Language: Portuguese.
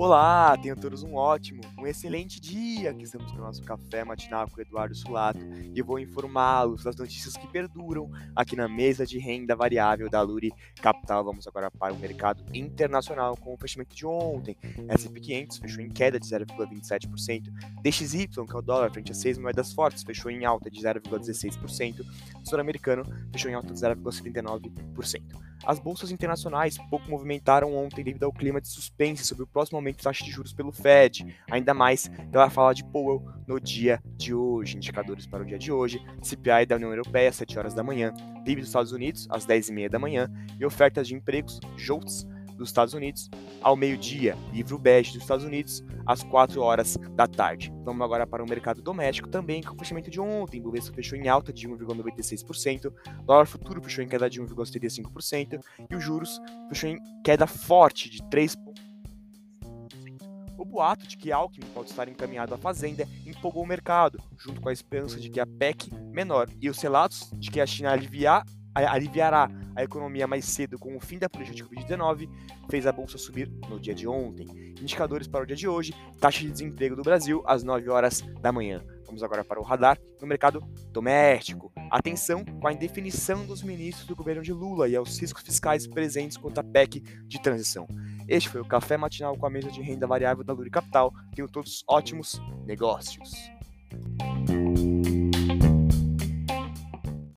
Olá, tenham todos um ótimo, um excelente dia. Aqui estamos o nosso café matinal com o Eduardo Sulato e vou informá-los das notícias que perduram aqui na mesa de renda variável da Luri Capital. Vamos agora para o mercado internacional com o fechamento de ontem. S&P 500 fechou em queda de 0,27%, DXY, que é o dólar frente a seis moedas fortes, fechou em alta de 0,16%, o sul-americano fechou em alta de 0,79%. As bolsas internacionais pouco movimentaram ontem devido ao clima de suspense sobre o próximo aumento de taxa de juros pelo Fed, ainda mais pela fala de Powell no dia de hoje. Indicadores para o dia de hoje: CPI da União Europeia às 7 horas da manhã, PIB dos Estados Unidos às 10h30 da manhã e ofertas de empregos, JOLTS, dos Estados Unidos ao meio-dia, livro bege dos Estados Unidos às 4 horas da tarde. Vamos agora para o mercado doméstico também, com o fechamento de ontem. Bovespa fechou em alta de 1,96%, dólar futuro fechou em queda de 1,75% e os juros fechou em queda forte de 3 o boato de que Alckmin pode estar encaminhado à Fazenda empolgou o mercado, junto com a esperança de que a PEC menor e os relatos de que a China aliviar aliviará a economia mais cedo com o fim da política de Covid-19, fez a bolsa subir no dia de ontem. Indicadores para o dia de hoje: taxa de desemprego do Brasil às 9 horas da manhã. Vamos agora para o radar no mercado doméstico. Atenção com a indefinição dos ministros do governo de Lula e aos riscos fiscais presentes quanto à PEC de transição. Este foi o Café Matinal com a mesa de renda variável da Luri Capital. Tenham todos ótimos negócios.